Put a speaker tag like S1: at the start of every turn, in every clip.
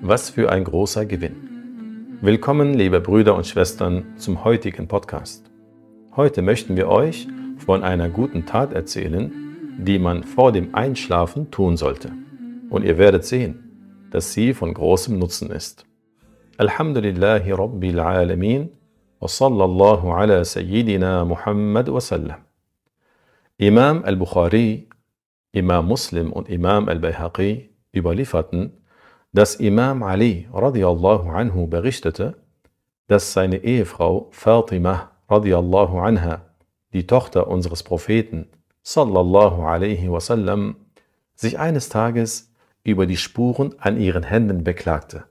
S1: Was für ein großer Gewinn. Willkommen, liebe Brüder und Schwestern, zum heutigen Podcast. Heute möchten wir euch von einer guten Tat erzählen, die man vor dem Einschlafen tun sollte. Und ihr werdet sehen, dass sie von großem Nutzen ist. Alhamdulillahi Rabbil Alamin wa sallallahu ala Sayyidina Muhammad wa sallam. Imam al-Bukhari, Imam Muslim und Imam al-Bayhaqi überlieferten, dass Imam Ali radiallahu anhu berichtete, dass seine Ehefrau Fatima radiallahu anha, die Tochter unseres Propheten sallallahu alaihi wasallam, sich eines Tages über die Spuren an ihren Händen beklagte,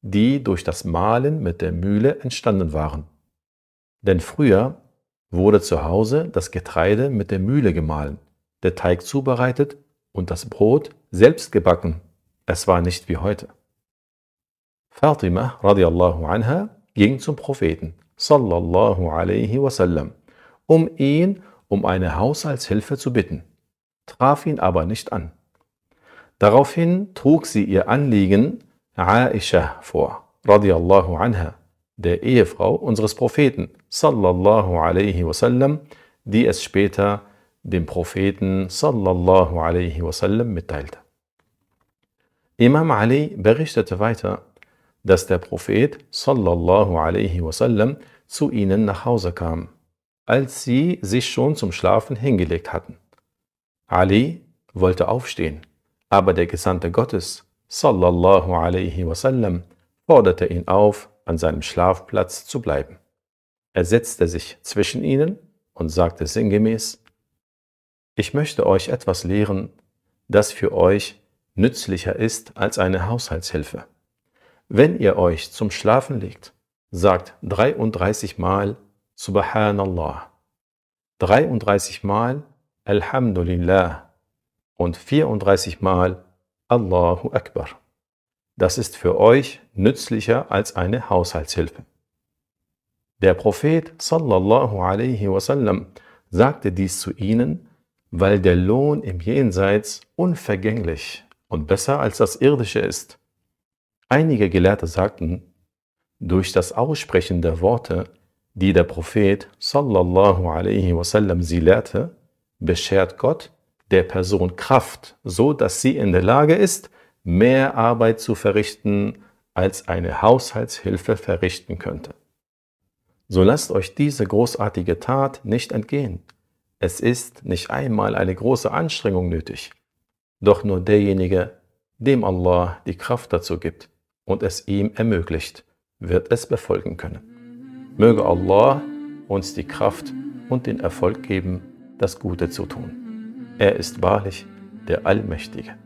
S1: die durch das Mahlen mit der Mühle entstanden waren. Denn früher wurde zu Hause das Getreide mit der Mühle gemahlen, der Teig zubereitet und das Brot selbst gebacken es war nicht wie heute. Fatima radiallahu anha ging zum Propheten sallallahu alaihi wasallam, um ihn um eine Haushaltshilfe zu bitten, traf ihn aber nicht an. Daraufhin trug sie ihr Anliegen Aisha vor, radiallahu anha, der Ehefrau unseres Propheten sallallahu alaihi wasallam, die es später dem Propheten sallallahu alaihi wasallam mitteilte. Imam Ali berichtete weiter, dass der Prophet sallallahu alaihi wasallam zu ihnen nach Hause kam, als sie sich schon zum Schlafen hingelegt hatten. Ali wollte aufstehen, aber der Gesandte Gottes sallallahu alaihi wasallam forderte ihn auf, an seinem Schlafplatz zu bleiben. Er setzte sich zwischen ihnen und sagte sinngemäß, ich möchte euch etwas lehren, das für euch nützlicher ist als eine Haushaltshilfe. Wenn ihr euch zum Schlafen legt, sagt 33 Mal Subhanallah, 33 Mal Alhamdulillah und 34 Mal Allahu Akbar. Das ist für euch nützlicher als eine Haushaltshilfe. Der Prophet sallallahu alaihi wasallam sagte dies zu ihnen, weil der Lohn im Jenseits unvergänglich und besser als das Irdische ist. Einige Gelehrte sagten, durch das Aussprechen der Worte, die der Prophet sallallahu alaihi wasallam sie lehrte, beschert Gott der Person Kraft, so dass sie in der Lage ist, mehr Arbeit zu verrichten, als eine Haushaltshilfe verrichten könnte. So lasst euch diese großartige Tat nicht entgehen. Es ist nicht einmal eine große Anstrengung nötig. Doch nur derjenige, dem Allah die Kraft dazu gibt und es ihm ermöglicht, wird es befolgen können. Möge Allah uns die Kraft und den Erfolg geben, das Gute zu tun. Er ist wahrlich der Allmächtige.